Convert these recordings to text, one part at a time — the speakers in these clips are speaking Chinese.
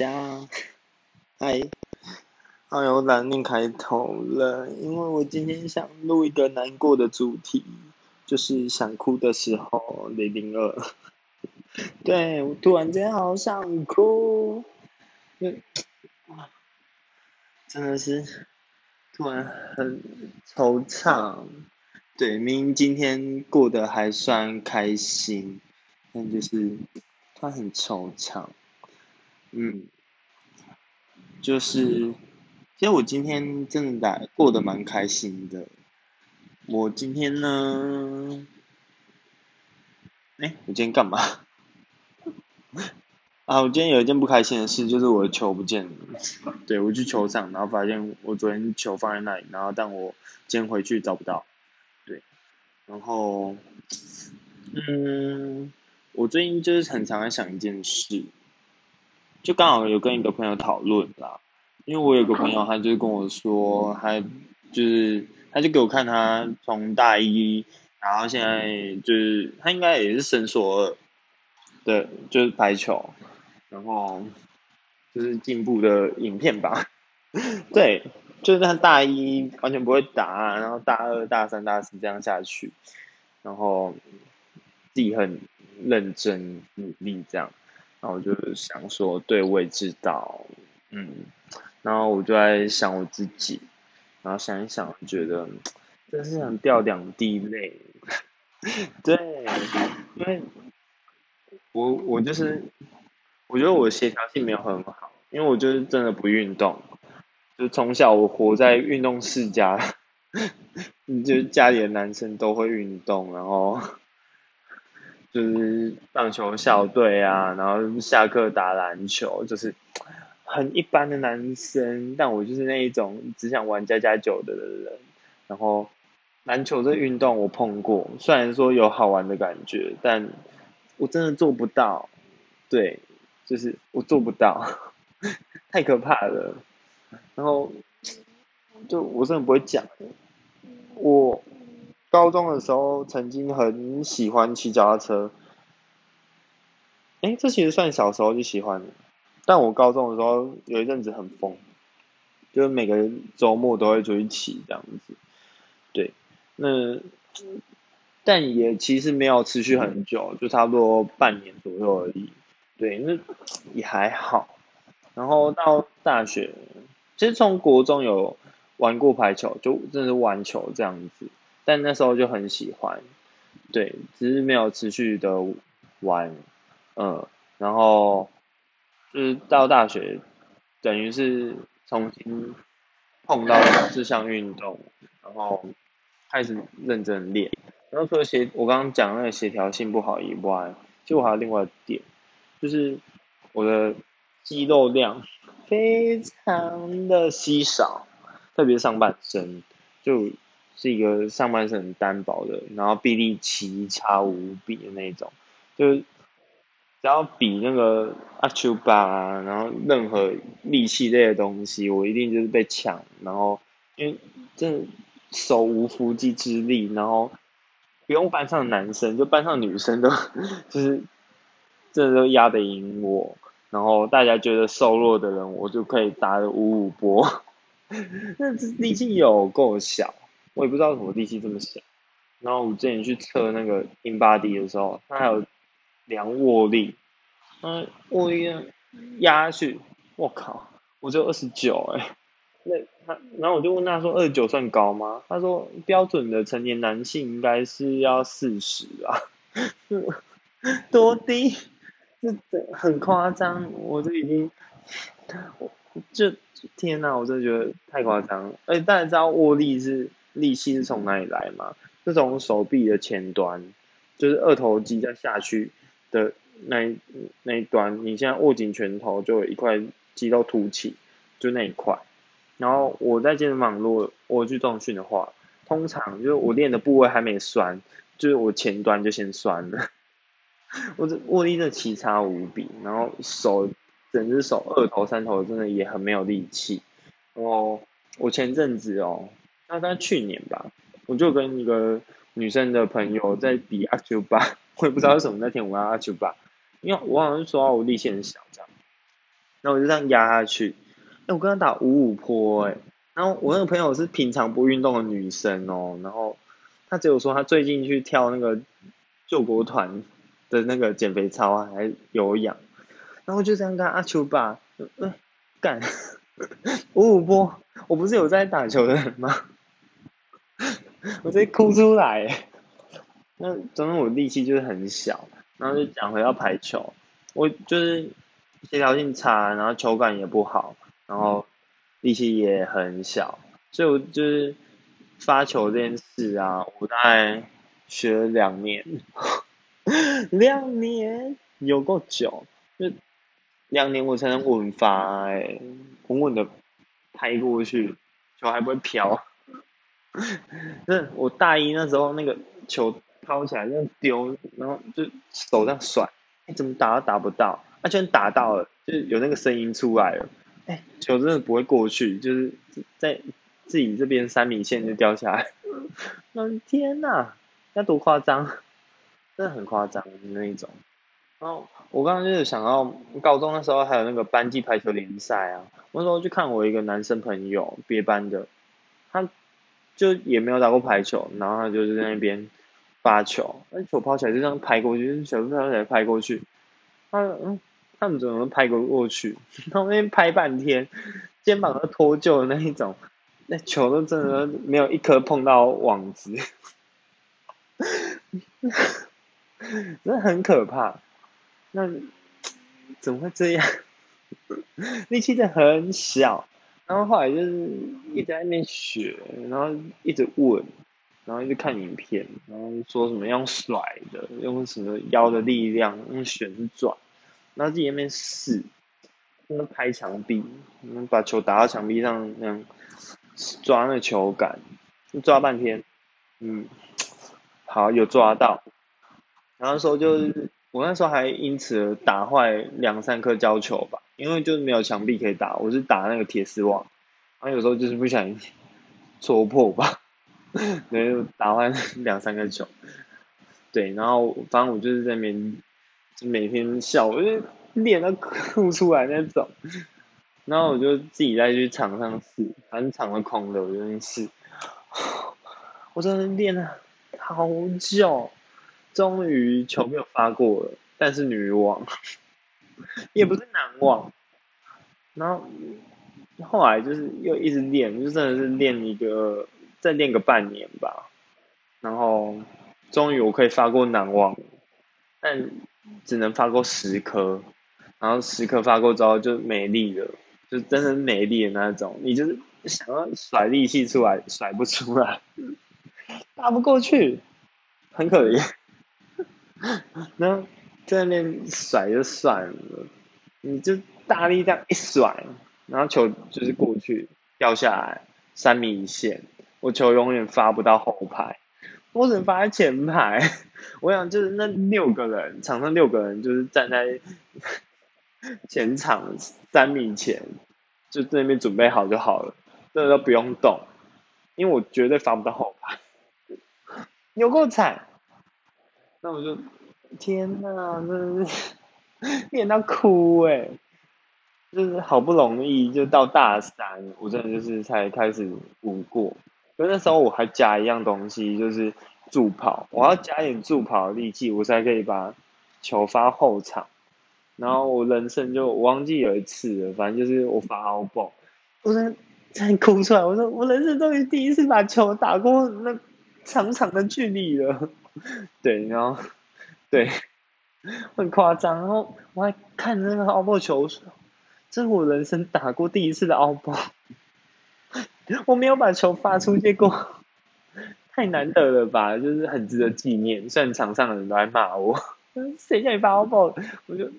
家，嗨，哎呦，难念开头了，因为我今天想录一个难过的主题，就是想哭的时候，零零二，对我突然间好想哭，嗯，真的是突然很惆怅，对，明明今天过得还算开心，但就是他很惆怅。嗯，就是，其实我今天真的打过得蛮开心的。我今天呢，哎，我今天干嘛？啊，我今天有一件不开心的事，就是我的球不见了。对，我去球场，然后发现我昨天球放在那里，然后但我今天回去找不到。对，然后，嗯，我最近就是很常在想一件事。就刚好有跟一个朋友讨论啦，因为我有个朋友，他就跟我说，他就是他就给我看他从大一，然后现在就是他应该也是升硕二，对，就是排球，然后就是进步的影片吧，对，就是他大一完全不会打，然后大二、大三、大四这样下去，然后自己很认真努力这样。然后我就想说，对，我也知道，嗯，然后我就在想我自己，然后想一想，觉得真是想掉两滴泪，对，因为我我就是，我觉得我协调性没有很好，因为我就是真的不运动，就从小我活在运动世家，就家里的男生都会运动，然后。就是棒球校队啊，然后下课打篮球，就是很一般的男生。但我就是那一种只想玩加加酒的人。然后篮球这运动我碰过，虽然说有好玩的感觉，但我真的做不到。对，就是我做不到，太可怕了。然后就我真的不会讲，我。高中的时候曾经很喜欢骑脚踏车，哎，这其实算小时候就喜欢，但我高中的时候有一阵子很疯，就是每个周末都会出去骑这样子，对，那但也其实没有持续很久，就差不多半年左右而已，对，那也还好。然后到大学，其实从国中有玩过排球，就真的是玩球这样子。但那时候就很喜欢，对，只是没有持续的玩，嗯，然后就是到大学，等于是重新碰到这项运动，然后开始认真练。然后除了协，我刚刚讲那个协调性不好以外，其实我还有另外一点，就是我的肌肉量非常的稀少，特别上半身就。是一个上半身很单薄的，然后臂力奇差无比的那种，就是只要比那个阿丘巴啊，然后任何力气类的东西，我一定就是被抢，然后因为真的手无缚鸡之力，然后不用班上男生，就班上女生都 就是真的都压得赢我，然后大家觉得瘦弱的人，我就可以打五五波，那力气有够小。我也不知道什么力气这么小，然后我之前去测那个 in body 的时候，他还有量握力，嗯，握力压下去，我靠，我只有二十九哎，那他，然后我就问他说二十九算高吗？他说标准的成年男性应该是要四十啊，多低，这很夸张，我这已经，我这天哪，我真的觉得太夸张，而且大家知道握力是。力气是从哪里来嘛？是从手臂的前端，就是二头肌再下去的那那一端。你现在握紧拳头，就有一块肌肉凸起，就那一块。然后我在健身房如果我去重训的话，通常就是我练的部位还没酸，就是我前端就先酸了。我这握力真的奇差无比，然后手整只手二头三头真的也很没有力气。然后我前阵子哦。那在去年吧，我就跟一个女生的朋友在比阿丘巴，我也不知道为什么那天我要阿丘巴，因为我好像是说我力气很小这样，然后我就这样压下去，哎，我跟他打五五坡，哎，然后我那个朋友是平常不运动的女生哦，然后她只有说她最近去跳那个救国团的那个减肥操啊，还有氧，然后就这样跟阿秋爸，嗯，干 五五坡，我不是有在打球的人吗？我直接哭出来，那真的我力气就是很小，然后就讲回到排球，我就是协调性差，然后球感也不好，然后力气也很小，所以我就是发球这件事啊，我大概学了两年，两年有够久，就两年我才能稳发，哎，稳稳的拍过去，球还不会飘。是我大一那时候，那个球抛起来这样丢，然后就手这样甩，哎，怎么打都打不到，啊，居然打到了，就是有那个声音出来了，哎，球真的不会过去，就是在自己这边三米线就掉下来，嗯，天哪，那多夸张，真的很夸张那一种。然后我刚刚就是想到高中那时候还有那个班级排球联赛啊，我那时候去看我一个男生朋友，别班的，他。就也没有打过排球，然后他就是在那边发球，那球抛起来就这样拍过去，球抛起来拍过去，他嗯，他们怎么拍过过去？然后那边拍半天，肩膀都脱臼的那一种，那球都真的没有一颗碰到网子，真的很可怕。那怎么会这样？力气真的很小。然后后来就是一直在那边学，然后一直问，然后一直看影片，然后说什么用甩的，用什么腰的力量，用旋转，然后自己那边试，那拍墙壁，把球打到墙壁上那样抓那球感，抓半天，嗯，好有抓到，然后说就是我那时候还因此打坏两三颗胶球吧。因为就是没有墙壁可以打，我是打那个铁丝网，然后有时候就是不小心戳破吧，没有打坏两三个球，对，然后反正我就是在那边就每天笑，我就脸都哭出来那种，然后我就自己再去场上试，反正场都空的，我就去试，我真的练了好久，终于球没有发过了，但是女网。也不是难忘，然后后来就是又一直练，就真的是练一个再练个半年吧，然后终于我可以发过难忘，但只能发过十颗，然后十颗发过之后就没力了，就真的没力的那种，你就是想要甩力气出来甩不出来，打不过去，很可怜，然后。在那边甩就算了，你就大力这样一甩，然后球就是过去掉下来三米一线，我球永远发不到后排，我只能发在前排。我想就是那六个人，场上六个人就是站在前场三米前，就在那边准备好就好了，真的都不用动，因为我绝对发不到后排，有够惨。那我就。天呐，真的是 练到哭哎！就是好不容易就到大三，我真的就是才开始舞过。可那时候我还加一样东西，就是助跑，我要加点助跑的力气，我才可以把球发后场。然后我人生就我忘记有一次了，反正就是我发好爆，我真才哭出来。我说我人生终于第一次把球打过那长长的距离了。对，然后。对，很夸张。然后我还看那个奥波球，这是我人生打过第一次的奥波，我没有把球发出去过，太难得了吧？就是很值得纪念。虽然场上的人都在骂我，谁叫你发奥波？我就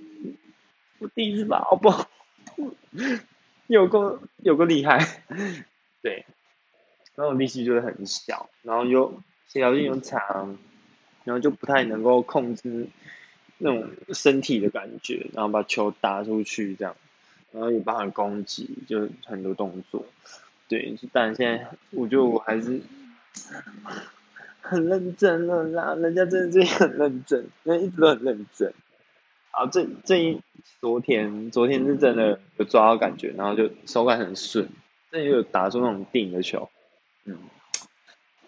我第一次发奥波，有个有个厉害。对，然后力气就是很小，然后又协调性又强。然后就不太能够控制那种身体的感觉，然后把球打出去这样，然后也帮他攻击，就很多动作。对，但现在我觉得我还是很认真了啦，人家真的是很认真，因为一直都很认真。啊，这这一昨天昨天是真的有抓到感觉，然后就手感很顺，真的有打出那种定的球，嗯，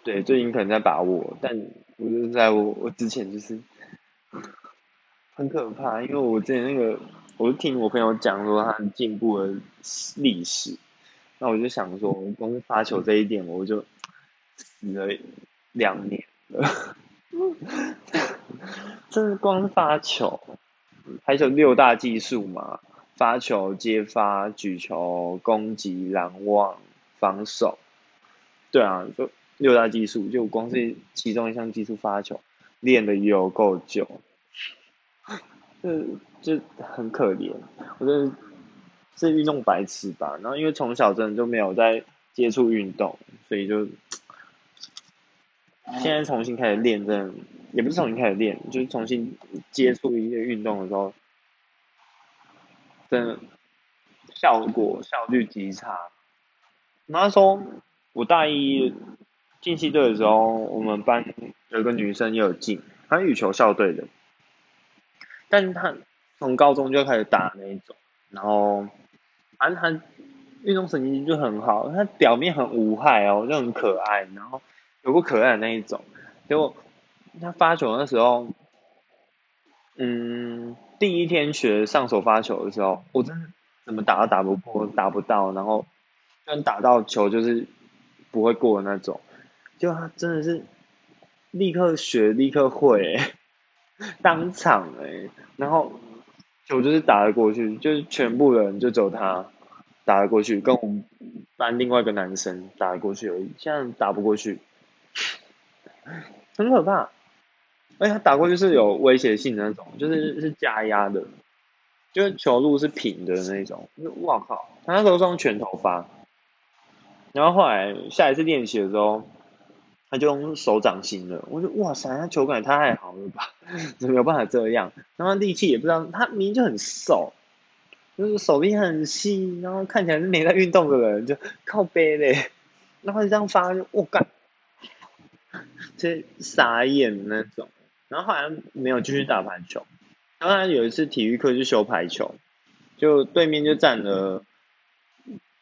对，最近可能在把握，但我就在我我之前就是很可怕，因为我之前那个，我就听我朋友讲说他进步的历史，那我就想说，光是发球这一点，我就死了两年了，真的光发球。还有六大技术嘛，发球、接发、举球、攻击、拦网、防守，对啊，就六大技术，就光是其中一项技术发球，练的有够久，这这很可怜，我觉得是运动白痴吧。然后因为从小真的就没有在接触运动，所以就现在重新开始练，真的。也不是重新开始练，就是重新接触一些运动的时候，真的效果效率极差。那时候我大一进系队的时候，我们班有个女生也有进，她羽球校队的，但她从高中就开始打那一种，然后反正她运动神经就很好，她表面很无害哦，就很可爱，然后有个可爱的那一种，结果。他发球的时候，嗯，第一天学上手发球的时候，我真的怎么打都打不过，打不到，然后，但打到球就是不会过的那种。就他真的是立刻学，立刻会，当场哎，然后球就是打得过去，就是全部人就走他打得过去，跟我们班另外一个男生打得过去而已，现在打不过去，很可怕。而且他打过去是有威胁性的那种，就是是加压的，就是球路是平的那种。就哇靠！他那时候是用拳头发，然后后来下一次练习的时候，他就用手掌心了。我就哇塞，他球感太好了吧？怎么有办法这样？然后力气也不知道，他明明就很瘦，就是手臂很细，然后看起来是没在运动的人，就靠背嘞。然后这样发就我干，这傻眼那种。然后后来没有继续打排球，然后有一次体育课就修排球，就对面就站了，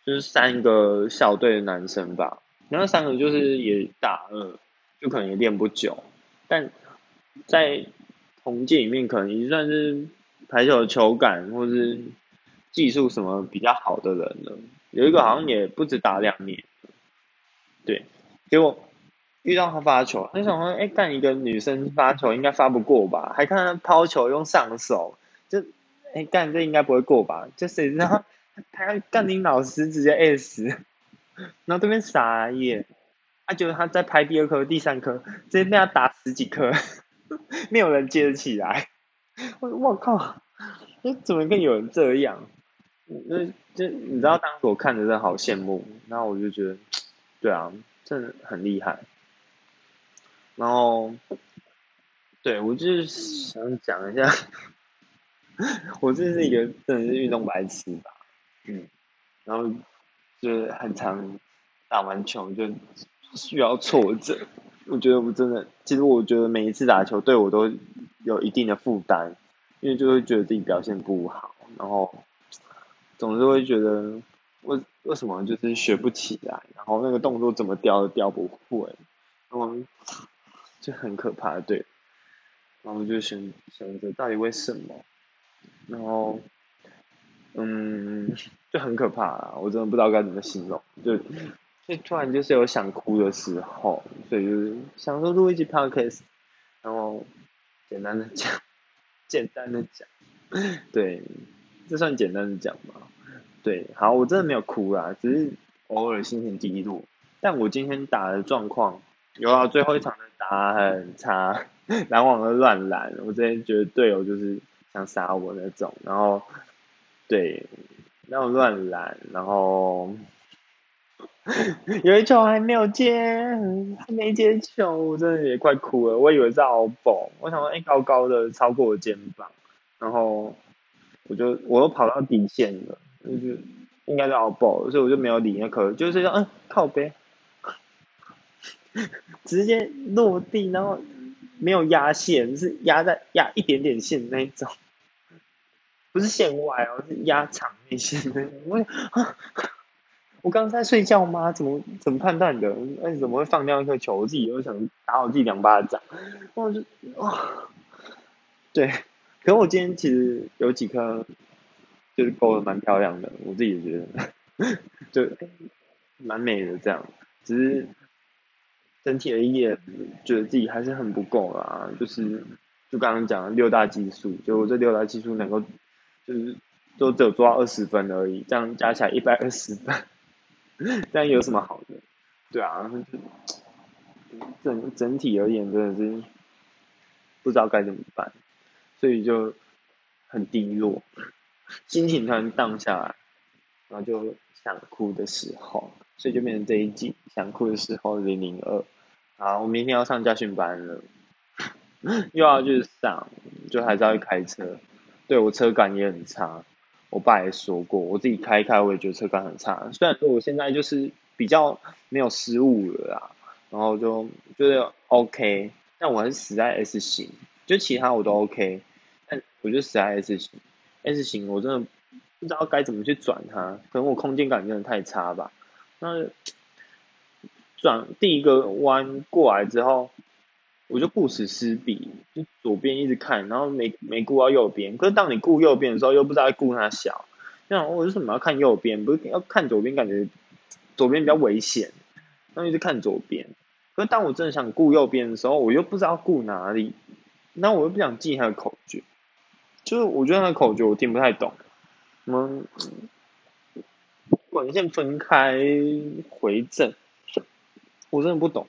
就是三个校队的男生吧，然后三个就是也打二，就可能也练不久，但在同届里面可能也算是排球球感或是技术什么比较好的人了，有一个好像也不止打两年，对，结果。遇到他发球，你想说，哎，干一个女生发球应该发不过吧？还看他抛球用上手，就，哎，干这应该不会过吧？就谁知道他干你老师直接 S，然后对面傻眼，他觉得他在拍第二颗、第三颗，直接被他打十几颗，没有人接得起来。我我靠，你怎么跟有人这样？那就你知道，当时我看着真的好羡慕，然后我就觉得，对啊，真的很厉害。然后，对我就是想讲一下，我这是一个真的是运动白痴吧，嗯，然后就是很常打完球就需要挫折，我觉得我真的，其实我觉得每一次打球对我都有一定的负担，因为就会觉得自己表现不好，然后总是会觉得为为什么就是学不起来，然后那个动作怎么雕都雕不会，然后。就很可怕，对。然后就想想着到底为什么，然后，嗯，就很可怕，我真的不知道该怎么形容，就就突然就是有想哭的时候，所以就是想说录一集 podcast，然后简单的讲，简单的讲，对，这算简单的讲吗？对，好，我真的没有哭啦，只是偶尔心情低落，但我今天打的状况。有啊，最后一场的打很差，篮网的乱拦，我之前觉得队友就是想杀我那种，然后对，那种乱拦，然后 有一球还没有接，还没接球，我真的也快哭了，我以为是奥宝，我想说哎高高的超过我肩膀，然后我就我又跑到底线了，就是应该是奥宝，所以我就没有理那颗，就是说嗯靠背。直接落地，然后没有压线，是压在压一点点线那种，不是线外哦，是压场内线的。我啊，我刚刚在睡觉吗？怎么怎么判断的？哎，怎么会放掉一颗球？我自己又想打我自己两巴掌。我就啊，对，可是我今天其实有几颗就是勾的蛮漂亮的，我自己觉得就蛮美的这样，只是。整体而言，觉得自己还是很不够啦。就是，就刚刚讲的六大技术，就这六大技术能够，就是都只有做到二十分而已，这样加起来一百二十分，这样有什么好的？对啊，整整体而言真的是不知道该怎么办，所以就很低落，心情突然荡下来，然后就想哭的时候。所以就变成这一季想哭的时候零零二，好，我明天要上家训班了，又要去上，就还是要开车，对我车感也很差，我爸也说过，我自己开开我也觉得车感很差，虽然说我现在就是比较没有失误了啦，然后就觉得 OK，但我还是死在 S 型，就其他我都 OK，但我就死在 S 型，S 型我真的不知道该怎么去转它，可能我空间感真的太差吧。那转第一个弯过来之后，我就顾此失彼，就左边一直看，然后没没顾到右边。可是当你顾右边的时候，又不知道顾它小。那我为什么要看右边？不是要看左边？感觉左边比较危险，那一直看左边。可是当我真的想顾右边的时候，我又不知道顾哪里。那我又不想记他的口诀，就是我觉得他的口诀我听不太懂。什么。管线分开回正，我真的不懂。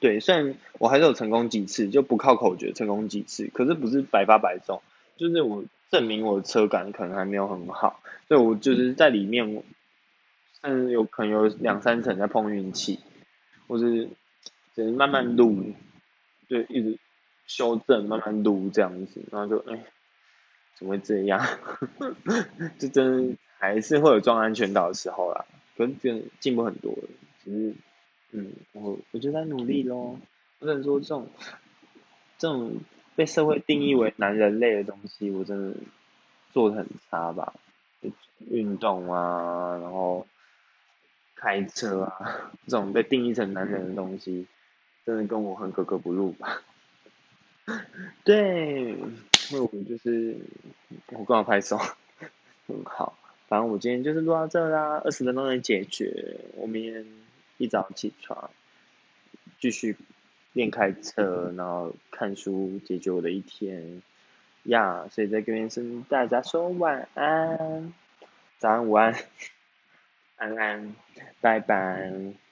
对，虽然我还是有成功几次，就不靠口诀成功几次，可是不是百发百中，就是我证明我的车感可能还没有很好，所以我就是在里面，嗯，有可能有两三层在碰运气，或是只是慢慢撸，就一直修正，慢慢撸这样子，然后就哎，怎么会这样？就真。还是会有装安全岛的时候啦，可是真进步很多了，只是，嗯，我我就在努力咯。我只能说这种，这种被社会定义为男人类的东西，我真的做的很差吧。运动啊，然后开车啊，这种被定义成男人的东西，真的跟我很格格不入吧。对，因为我就是我刚好拍手，很好。反正我今天就是录到这啦，二十分钟能解决。我明天一早起床，继续练开车，然后看书，解决我的一天呀。所以在这边跟大家说晚安，早安、午安、安安，拜拜。